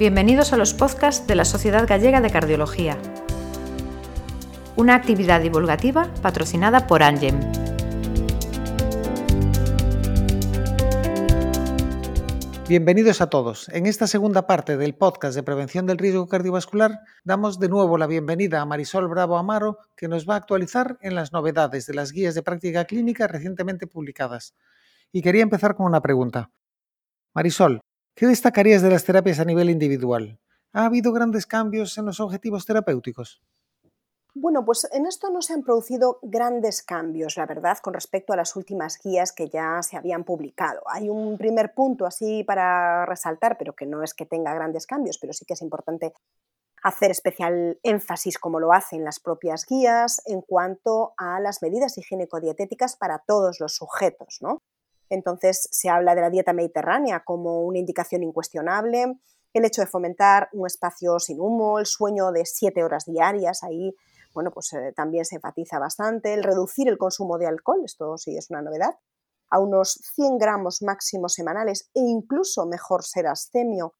Bienvenidos a los podcasts de la Sociedad Gallega de Cardiología, una actividad divulgativa patrocinada por Angem. Bienvenidos a todos. En esta segunda parte del podcast de prevención del riesgo cardiovascular damos de nuevo la bienvenida a Marisol Bravo Amaro, que nos va a actualizar en las novedades de las guías de práctica clínica recientemente publicadas. Y quería empezar con una pregunta. Marisol, ¿Qué destacarías de las terapias a nivel individual? ¿Ha habido grandes cambios en los objetivos terapéuticos? Bueno, pues en esto no se han producido grandes cambios, la verdad, con respecto a las últimas guías que ya se habían publicado. Hay un primer punto así para resaltar, pero que no es que tenga grandes cambios, pero sí que es importante hacer especial énfasis, como lo hacen las propias guías, en cuanto a las medidas higiénico-dietéticas para todos los sujetos, ¿no? Entonces se habla de la dieta mediterránea como una indicación incuestionable, el hecho de fomentar un espacio sin humo, el sueño de siete horas diarias, ahí bueno, pues eh, también se enfatiza bastante, el reducir el consumo de alcohol, esto sí es una novedad, a unos 100 gramos máximos semanales e incluso mejor ser astemio,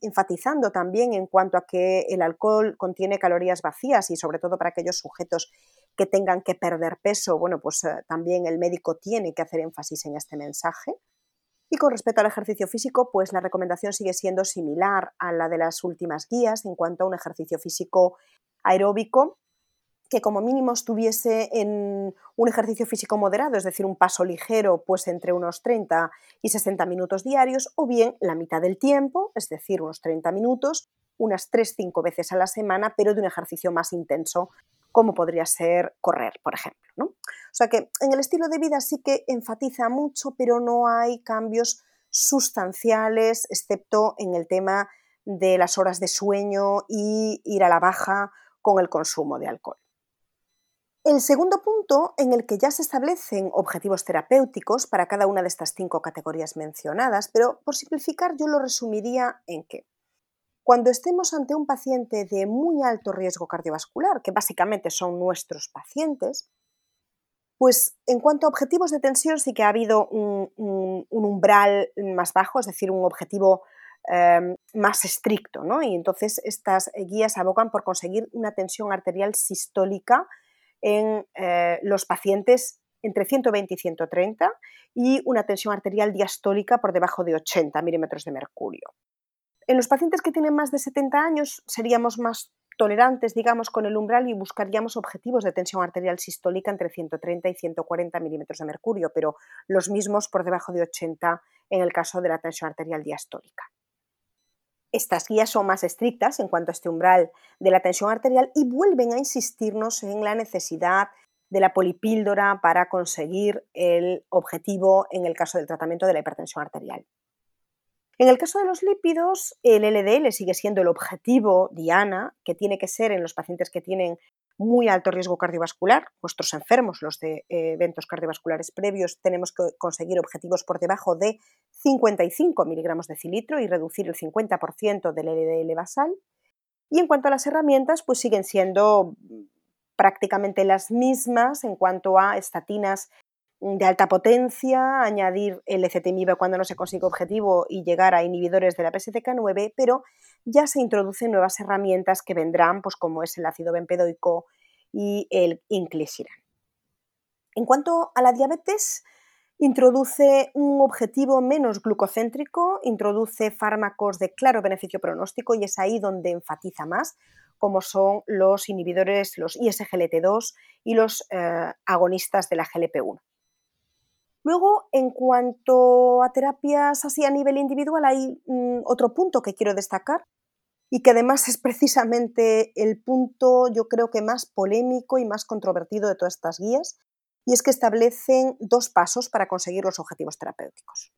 enfatizando también en cuanto a que el alcohol contiene calorías vacías y sobre todo para aquellos sujetos que tengan que perder peso, bueno, pues eh, también el médico tiene que hacer énfasis en este mensaje. Y con respecto al ejercicio físico, pues la recomendación sigue siendo similar a la de las últimas guías en cuanto a un ejercicio físico aeróbico que como mínimo estuviese en un ejercicio físico moderado, es decir, un paso ligero, pues entre unos 30 y 60 minutos diarios, o bien la mitad del tiempo, es decir, unos 30 minutos, unas 3-5 veces a la semana, pero de un ejercicio más intenso, como podría ser correr, por ejemplo. O sea que en el estilo de vida sí que enfatiza mucho, pero no hay cambios sustanciales, excepto en el tema de las horas de sueño y ir a la baja con el consumo de alcohol. El segundo punto en el que ya se establecen objetivos terapéuticos para cada una de estas cinco categorías mencionadas, pero por simplificar yo lo resumiría en que cuando estemos ante un paciente de muy alto riesgo cardiovascular, que básicamente son nuestros pacientes, pues en cuanto a objetivos de tensión sí que ha habido un, umbral más bajo, es decir, un objetivo em, más estricto, ¿no? Y entonces estas guías abogan por conseguir una tensión arterial sistólica en eh, los pacientes entre 120 y 130 y una tensión arterial diastólica por debajo de 80 milímetros de mercurio. En los pacientes que tienen más de 70 años seríamos más tolerantes, digamos, con el umbral y buscaríamos objetivos de tensión arterial sistólica entre 130 y 140 milímetros de mercurio, pero los mismos por debajo de 80 en el caso de la tensión arterial diastólica. Estas guías son más estrictas en cuanto a este umbral de la tensión arterial y vuelven a insistirnos en la necesidad de la polipíldora para conseguir el objetivo en el caso del tratamiento de la hipertensión arterial. En el caso de los lípidos, el LDL sigue siendo el objetivo diana, que tiene que ser en los pacientes que tienen muy alto riesgo cardiovascular, nuestros enfermos, los de eh, eventos cardiovasculares previos, tenemos que conseguir objetivos por debajo de 55 miligramos de cilitro y reducir el 50% del LDL basal. Y en cuanto a las herramientas, pues siguen siendo prácticamente las mismas en cuanto a estatinas de alta potencia, añadir el ezetimibe cuando no se consigue objetivo y llegar a inhibidores de la PSTK9, pero ya se introducen nuevas herramientas que vendrán, pues como es el ácido bempedoico y el inclisiran. En cuanto a la diabetes, introduce un objetivo menos glucocéntrico, introduce fármacos de claro beneficio pronóstico y es ahí donde enfatiza más, como son los inhibidores, los ISGLT2 y los eh, agonistas de la GLP1. Luego, en cuanto a terapias así a nivel individual, hay mm, otro punto que quiero destacar y que además es precisamente el punto yo creo que más polémico y más controvertido de todas estas guías, y es que establecen dos pasos para conseguir los objetivos terapéuticos.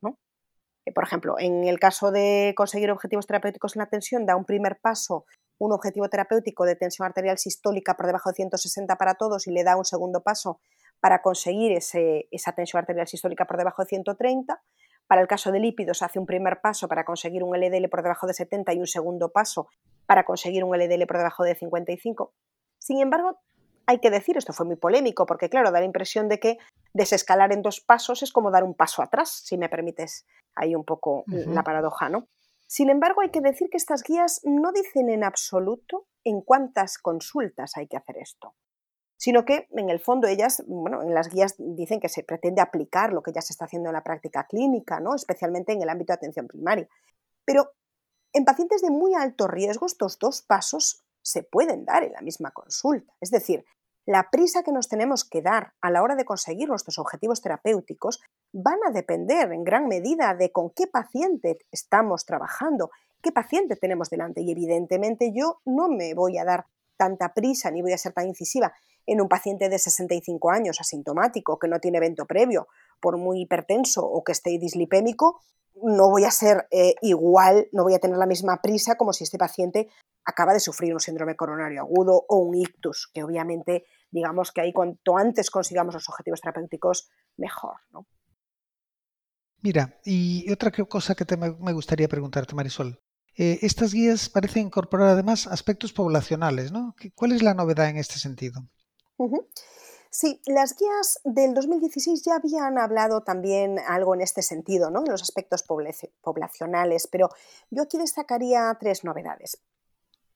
Eh, por ejemplo, en el caso de conseguir objetivos terapéuticos en la tensión, da un primer paso un objetivo terapéutico de tensión arterial sistólica por debajo de 160 para todos y le da un segundo paso para conseguir esa tensión arterial sistólica por debajo de 130. Para el caso de lípidos hace un primer paso para conseguir un LDL por debajo de 70 y un segundo paso para conseguir un LDL por debajo de 55. Sin embargo, hay que decir, esto fue muy polémico, porque claro, da la impresión de que desescalar en dos pasos es como dar un paso atrás, si me permites ahí un poco la paradoja, ¿no? Sin embargo, hay que decir que estas guías no dicen en absoluto en cuántas consultas hay que hacer esto, sino que en el fondo ellas, bueno, en las guías dicen que se pretende aplicar lo que ya se está haciendo en la práctica clínica, ¿no? especialmente en el ámbito de atención primaria. Pero en pacientes de muy alto riesgo, estos dos pasos se pueden dar en la misma consulta. Es decir, la prisa que nos tenemos que dar a la hora de conseguir nuestros objetivos terapéuticos van a depender en gran medida de con qué paciente estamos trabajando, qué paciente tenemos delante. Y evidentemente yo no me voy a dar tanta prisa ni voy a ser tan incisiva en un paciente de 65 años asintomático que no tiene evento previo, por muy hipertenso o que esté dislipémico, no voy a ser eh, igual, no voy a tener la misma prisa como si este paciente acaba de sufrir un síndrome coronario agudo o un ictus, que obviamente digamos que ahí cuanto antes consigamos los objetivos terapéuticos, mejor. Mira, y otra cosa que me gustaría preguntarte, Marisol. Eh, estas guías parecen incorporar además aspectos poblacionales, ¿no? ¿Cuál es la novedad en este sentido? Sí, las guías del 2016 ya habían hablado también algo en este sentido, ¿no? en los aspectos poblacionales, pero yo aquí destacaría tres novedades.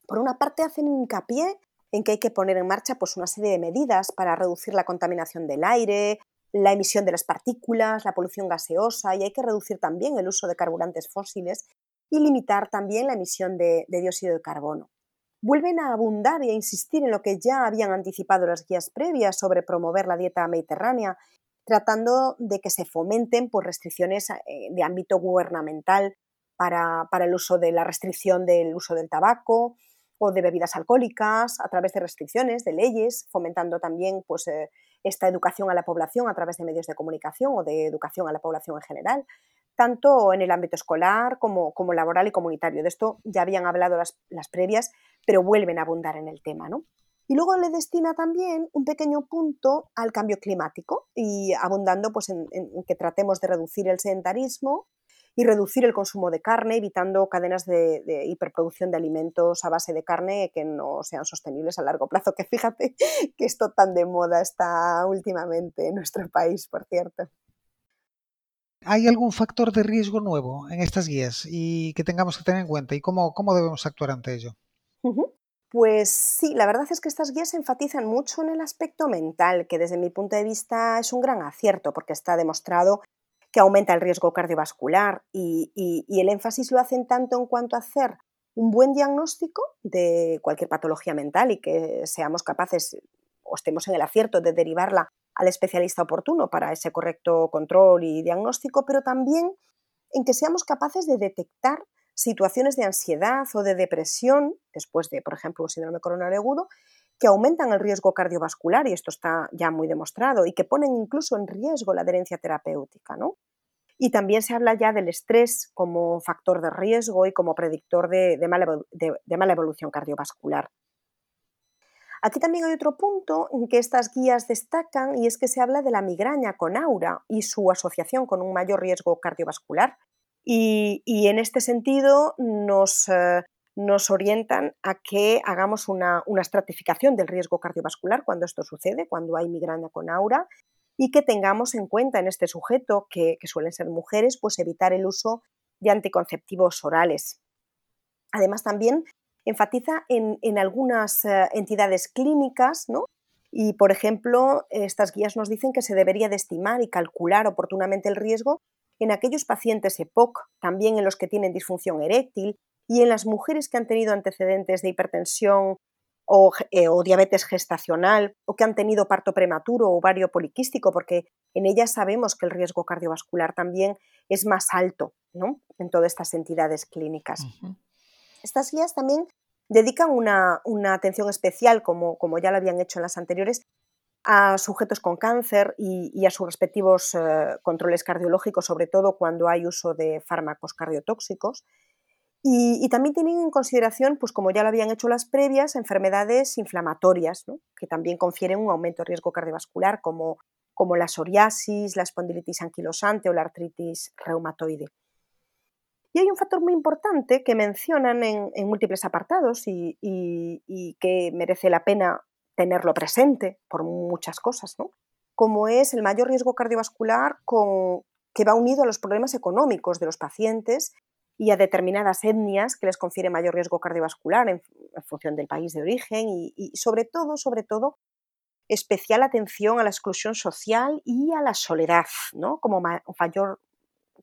Por una parte, hacen hincapié en que hay que poner en marcha pues, una serie de medidas para reducir la contaminación del aire, la emisión de las partículas, la polución gaseosa y hay que reducir también el uso de carburantes fósiles y limitar también la emisión de dióxido de carbono vuelven a abundar y a insistir en lo que ya habían anticipado las guías previas sobre promover la dieta mediterránea, tratando de que se fomenten pues, restricciones eh, de ámbito gubernamental para, el uso de la restricción del uso del tabaco o de bebidas alcohólicas a través de restricciones, de leyes, fomentando también pues, eh, esta educación a la población a través de medios de comunicación o de educación a la población en general, tanto en el ámbito escolar como, como laboral y comunitario. De esto ya habían hablado las, previas, pero vuelven a abundar en el tema. ¿no? Y luego le destina también un pequeño punto al cambio climático y abundando pues, en, que tratemos de reducir el sedentarismo y reducir el consumo de carne, evitando cadenas de, hiperproducción de alimentos a base de carne que no sean sostenibles a largo plazo, que fíjate que esto tan de moda está últimamente en nuestro país, por cierto. ¿Hay algún factor de riesgo nuevo en estas guías y que tengamos que tener en cuenta y cómo debemos actuar ante ello? Pues sí, la verdad es que estas guías enfatizan mucho en el aspecto mental, que desde mi punto de vista es un gran acierto porque está demostrado que aumenta el riesgo cardiovascular y, y el énfasis lo hacen tanto en cuanto a hacer un buen diagnóstico de cualquier patología mental y que seamos capaces o estemos en el acierto de derivarla al especialista oportuno para ese correcto control y diagnóstico, pero también en que seamos capaces de detectar situaciones de ansiedad o de depresión, después de, por ejemplo, un síndrome coronario agudo, que aumentan el riesgo cardiovascular, y esto está ya muy demostrado, y que ponen incluso en riesgo la adherencia terapéutica. ¿no? Y también se habla ya del estrés como factor de riesgo y como predictor de, de mala evolución cardiovascular. Aquí también hay otro punto en que estas guías destacan y es que se habla de la migraña con aura y su asociación con un mayor riesgo cardiovascular. Y, en este sentido nos, eh, orientan a que hagamos una, estratificación del riesgo cardiovascular cuando esto sucede, cuando hay migraña con aura, y que tengamos en cuenta en este sujeto, que, que suelen ser mujeres, pues evitar el uso de anticonceptivos orales. Además, también enfatiza en, algunas eh, entidades clínicas, ¿no? Y, por ejemplo, estas guías nos dicen que se debería de estimar y calcular oportunamente el riesgo en aquellos pacientes EPOC, también en los que tienen disfunción eréctil y en las mujeres que han tenido antecedentes de hipertensión o, eh, diabetes gestacional o que han tenido parto prematuro o ovario poliquístico, porque en ellas sabemos que el riesgo cardiovascular también es más alto ¿no? en todas estas entidades clínicas. Estas guías también dedican una, atención especial, como, como, ya lo habían hecho en las anteriores, a sujetos con cáncer y, a sus respectivos eh, controles cardiológicos, sobre todo cuando hay uso de fármacos cardiotóxicos. Y, también tienen en consideración, pues como ya lo habían hecho las previas, enfermedades inflamatorias, que también confieren un aumento de riesgo cardiovascular, como, como la psoriasis, la espondilitis anquilosante o la artritis reumatoide. Y hay un factor muy importante que mencionan en, múltiples apartados y, que merece la pena tenerlo presente por muchas cosas, ¿no? como es el mayor riesgo cardiovascular que va unido a los problemas económicos de los pacientes y a determinadas etnias que les confiere mayor riesgo cardiovascular en, función del país de origen y, sobre todo, sobre todo, especial atención a la exclusión social y a la soledad, ¿no? como, mayor,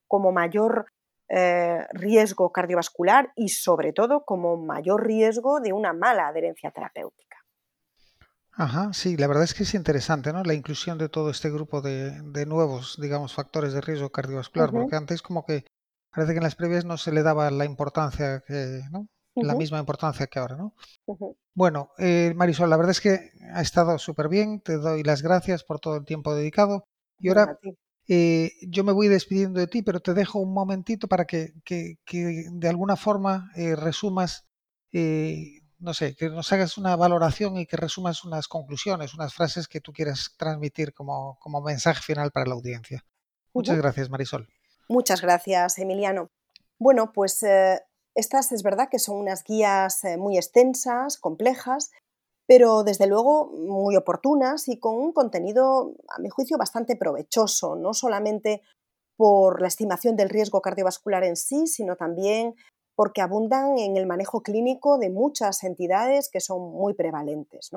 como mayor eh, riesgo cardiovascular y sobre todo como mayor riesgo de una mala adherencia terapéutica. Ajá, sí, la verdad es que es interesante, ¿no? La inclusión de todo este grupo de, nuevos, digamos, factores de riesgo cardiovascular, porque antes como que parece que en las previas no se le daba la importancia que, ¿no? La misma importancia que ahora, ¿no? Bueno, eh, Marisol, la verdad es que ha estado súper bien, te doy las gracias por todo el tiempo dedicado. Y ahora eh, yo me voy despidiendo de ti, pero te dejo un momentito para que, que, que de alguna forma eh, resumas eh, no sé, que nos hagas una valoración y que resumas unas conclusiones, unas frases que tú quieras transmitir como, mensaje final para la audiencia. Muchas gracias, Marisol. Muchas gracias, Emiliano. Bueno, pues eh, estas es verdad que son unas guías eh, muy extensas, complejas, pero desde luego muy oportunas y con un contenido, a mi juicio, bastante provechoso, no solamente por la estimación del riesgo cardiovascular en sí, sino también porque abundan en el manejo clínico de muchas entidades que son muy prevalentes.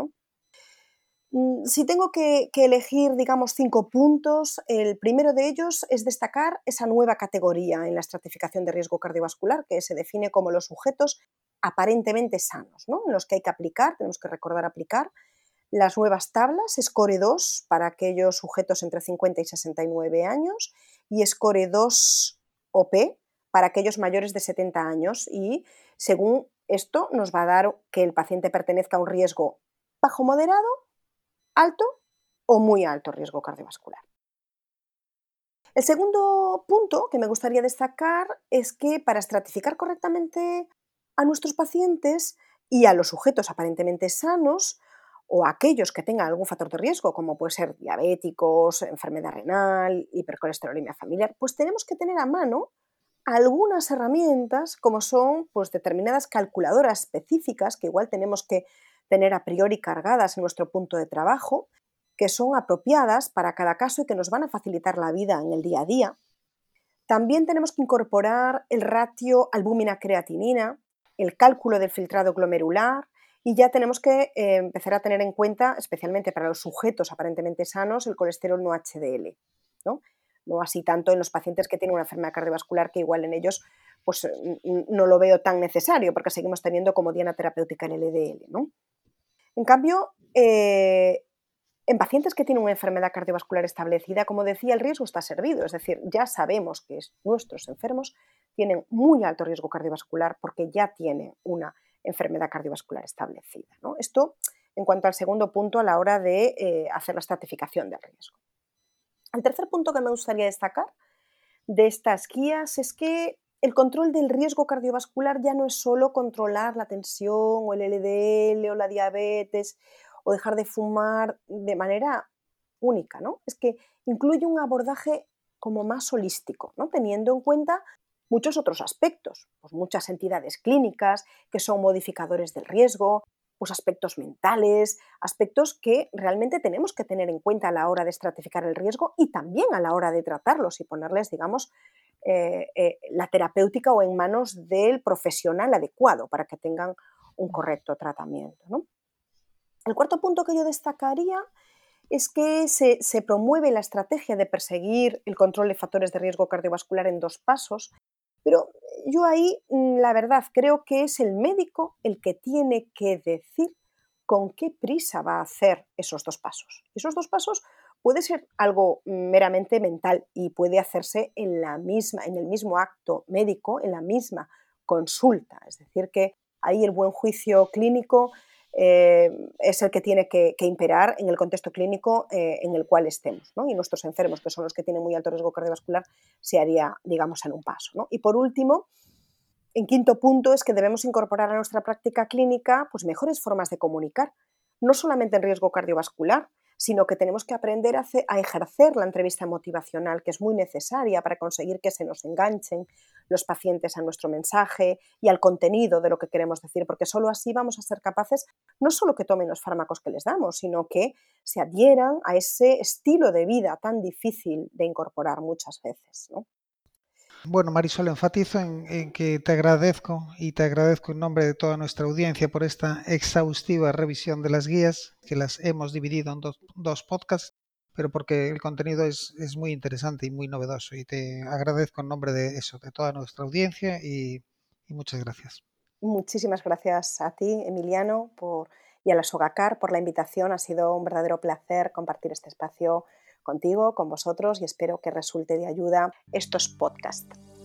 Mm, si tengo que, elegir, digamos, cinco puntos, el primero de ellos es destacar esa nueva categoría en la estratificación de riesgo cardiovascular que se define como los sujetos aparentemente sanos, ¿no? en los que hay que aplicar, tenemos que recordar aplicar las nuevas tablas, SCORE 2 para aquellos sujetos entre 50 y 69 años y SCORE 2 OP para aquellos mayores de 70 años y según esto nos va a dar que el paciente pertenezca a un riesgo bajo moderado, alto o muy alto riesgo cardiovascular. El segundo punto que me gustaría destacar es que para estratificar correctamente a nuestros pacientes y a los sujetos aparentemente sanos o aquellos que tengan algún factor de riesgo, como puede ser diabéticos, enfermedad renal, hipercolesterolemia familiar, pues tenemos que tener a mano algunas herramientas como son pues, determinadas calculadoras específicas que igual tenemos que tener a priori cargadas en nuestro punto de trabajo, que son apropiadas para cada caso y que nos van a facilitar la vida en el día a día. También tenemos que incorporar el ratio albúmina-creatinina, el cálculo del filtrado glomerular y ya tenemos que eh, empezar a tener en cuenta, especialmente para los sujetos aparentemente sanos, el colesterol no HDL. ¿no? No así tanto en los pacientes que tienen una enfermedad cardiovascular que igual en ellos pues no lo veo tan necesario porque seguimos teniendo como diana terapéutica el LDL. ¿no? En cambio, eh, en pacientes que tienen una enfermedad cardiovascular establecida, como decía, el riesgo está servido, es decir, ya sabemos que nuestros enfermos tienen muy alto riesgo cardiovascular porque ya tienen una enfermedad cardiovascular establecida. ¿no? Esto en cuanto al segundo punto a la hora de eh, hacer la estratificación del riesgo. El tercer punto que me gustaría destacar de estas guías es que el control del riesgo cardiovascular ya no es solo controlar la tensión o el LDL o la diabetes o dejar de fumar de manera única, ¿no? Es que incluye un abordaje como más holístico, ¿no? teniendo en cuenta muchos otros aspectos, pues muchas entidades clínicas que son modificadores del riesgo, pues aspectos mentales, aspectos que realmente tenemos que tener en cuenta a la hora de estratificar el riesgo y también a la hora de tratarlos y ponerles, digamos, eh, eh, la terapéutica o en manos del profesional adecuado para que tengan un correcto tratamiento. El cuarto punto que yo destacaría es que se, se, promueve la estrategia de perseguir el control de factores de riesgo cardiovascular en dos pasos, pero yo ahí, mm, la verdad, creo que es el médico el que tiene que decir con qué prisa va a hacer esos dos pasos. Esos dos pasos puede ser algo meramente mental y puede hacerse en, la misma, en el mismo acto médico, en la misma consulta. Es decir, que ahí el buen juicio clínico eh, es el que tiene que, imperar en el contexto clínico eh, en el cual estemos. Y nuestros enfermos, que son los que tienen muy alto riesgo cardiovascular, se haría, digamos, en un paso. Y por último, en quinto punto es que debemos incorporar a nuestra práctica clínica pues, mejores formas de comunicar, no solamente en riesgo cardiovascular, sino que tenemos que aprender a, ejercer la entrevista motivacional, que es muy necesaria para conseguir que se nos enganchen los pacientes a nuestro mensaje y al contenido de lo que queremos decir, porque solo así vamos a ser capaces no solo que tomen los fármacos que les damos, sino que se adhieran a ese estilo de vida tan difícil de incorporar muchas veces. Bueno, Marisol, enfatizo en, que te agradezco y te agradezco en nombre de toda nuestra audiencia por esta exhaustiva revisión de las guías, que las hemos dividido en dos, podcasts, pero porque el contenido es, muy interesante y muy novedoso. Y te agradezco en nombre de eso, de toda nuestra audiencia y, muchas gracias. Muchísimas gracias a ti, Emiliano, por, y a la Sogacar por la invitación. Ha sido un verdadero placer compartir este espacio contigo, con vosotros y espero que resulte de ayuda estos podcasts.